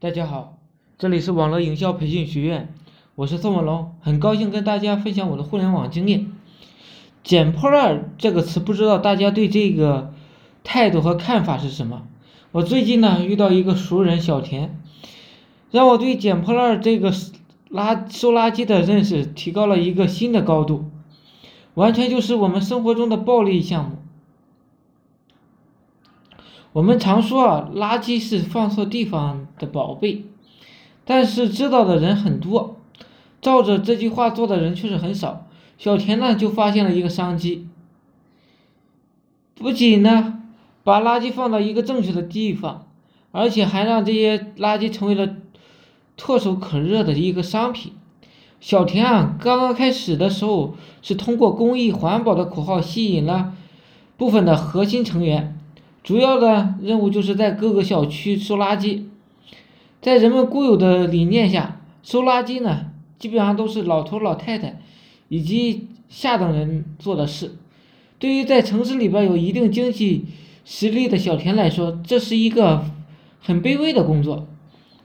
大家好，这里是网络营销培训学院，我是宋文龙，很高兴跟大家分享我的互联网经验。捡破烂这个词，不知道大家对这个态度和看法是什么？我最近呢遇到一个熟人小田，让我对捡破烂这个垃收垃圾的认识提高了一个新的高度，完全就是我们生活中的暴利项目。我们常说啊，垃圾是放错地方的宝贝，但是知道的人很多，照着这句话做的人却是很少。小田呢就发现了一个商机，不仅呢把垃圾放到一个正确的地方，而且还让这些垃圾成为了唾手可热的一个商品。小田啊刚刚开始的时候是通过公益环保的口号吸引了部分的核心成员。主要的任务就是在各个小区收垃圾，在人们固有的理念下，收垃圾呢，基本上都是老头老太太以及下等人做的事。对于在城市里边有一定经济实力的小田来说，这是一个很卑微的工作。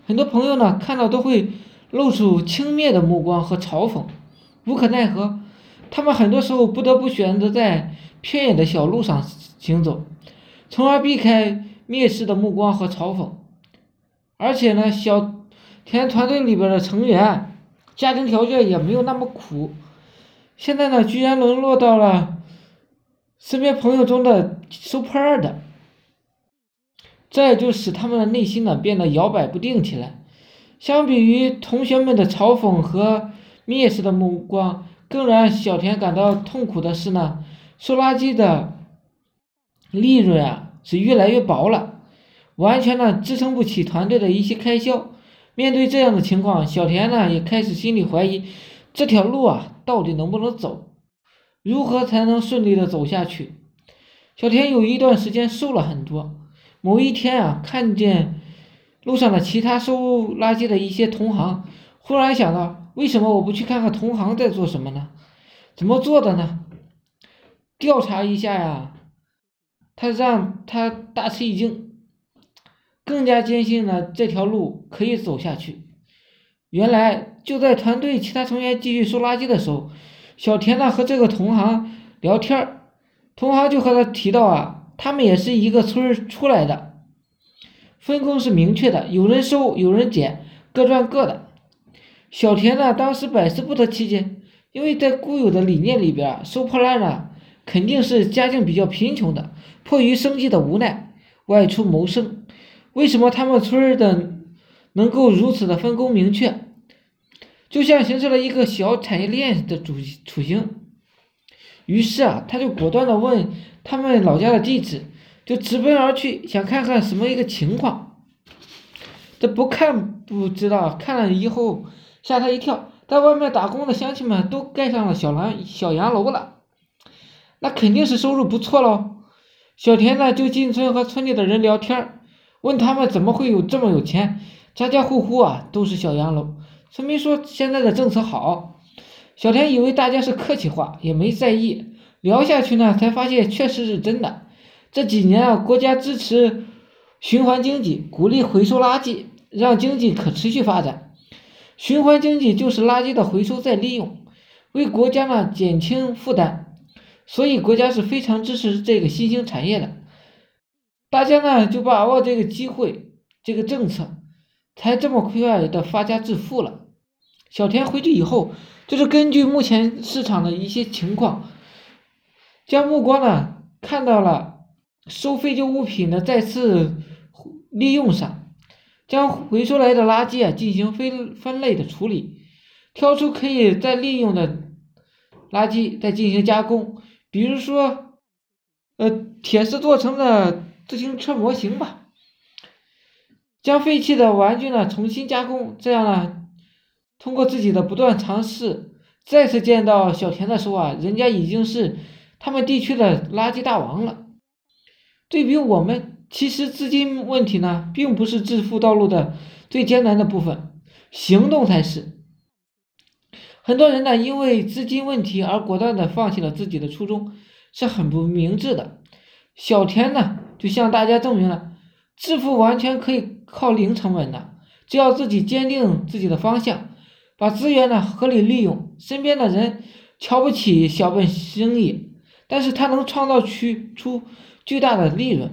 很多朋友呢看到都会露出轻蔑的目光和嘲讽，无可奈何，他们很多时候不得不选择在偏远的小路上行走。从而避开蔑视的目光和嘲讽，而且呢，小田团队里边的成员家庭条件也没有那么苦，现在呢，居然沦落到了身边朋友中的收破烂的，这就使他们的内心呢变得摇摆不定起来。相比于同学们的嘲讽和蔑视的目光，更让小田感到痛苦的是呢，收垃圾的。利润啊是越来越薄了，完全呢支撑不起团队的一些开销。面对这样的情况，小田呢也开始心里怀疑，这条路啊到底能不能走？如何才能顺利的走下去？小田有一段时间瘦了很多。某一天啊，看见路上的其他收垃圾的一些同行，忽然想到，为什么我不去看看同行在做什么呢？怎么做的呢？调查一下呀。他让他大吃一惊，更加坚信了这条路可以走下去。原来就在团队其他成员继续收垃圾的时候，小田呢和这个同行聊天，同行就和他提到啊，他们也是一个村出来的，分工是明确的，有人收有人捡，各赚各的。小田呢当时百思不得其解，因为在固有的理念里边，收破烂呢肯定是家境比较贫穷的。迫于生计的无奈，外出谋生。为什么他们村的能够如此的分工明确，就像形成了一个小产业链的主雏形？于是啊，他就果断的问他们老家的地址，就直奔而去，想看看什么一个情况。这不看不知道，看了以后吓他一跳，在外面打工的乡亲们都盖上了小蓝小洋楼了，那肯定是收入不错喽。小田呢，就进村和村里的人聊天问他们怎么会有这么有钱，家家户户啊都是小洋楼。村民说现在的政策好，小田以为大家是客气话，也没在意。聊下去呢，才发现确实是真的。这几年啊，国家支持循环经济，鼓励回收垃圾，让经济可持续发展。循环经济就是垃圾的回收再利用，为国家呢减轻负担。所以国家是非常支持这个新兴产业的，大家呢就把握这个机会，这个政策，才这么快的发家致富了。小田回去以后，就是根据目前市场的一些情况，将目光呢看到了收废旧物品的再次利用上，将回收来的垃圾啊进行分分类的处理，挑出可以再利用的垃圾，再进行加工。比如说，呃，铁丝做成的自行车模型吧，将废弃的玩具呢重新加工，这样呢，通过自己的不断尝试，再次见到小田的时候啊，人家已经是他们地区的垃圾大王了。对比我们，其实资金问题呢，并不是致富道路的最艰难的部分，行动才是。很多人呢，因为资金问题而果断的放弃了自己的初衷，是很不明智的。小田呢，就向大家证明了，致富完全可以靠零成本的。只要自己坚定自己的方向，把资源呢合理利用，身边的人瞧不起小本生意，但是他能创造出出巨大的利润。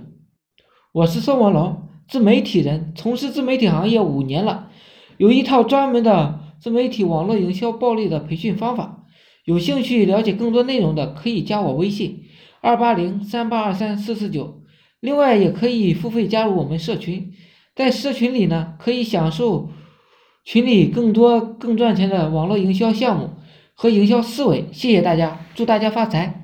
我是宋文龙，自媒体人，从事自媒体行业五年了，有一套专门的自媒体网络营销暴利的培训方法。有兴趣了解更多内容的，可以加我微信二八零三八二三四四九。另外，也可以付费加入我们社群，在社群里呢，可以享受群里更多更赚钱的网络营销项目和营销思维。谢谢大家，祝大家发财！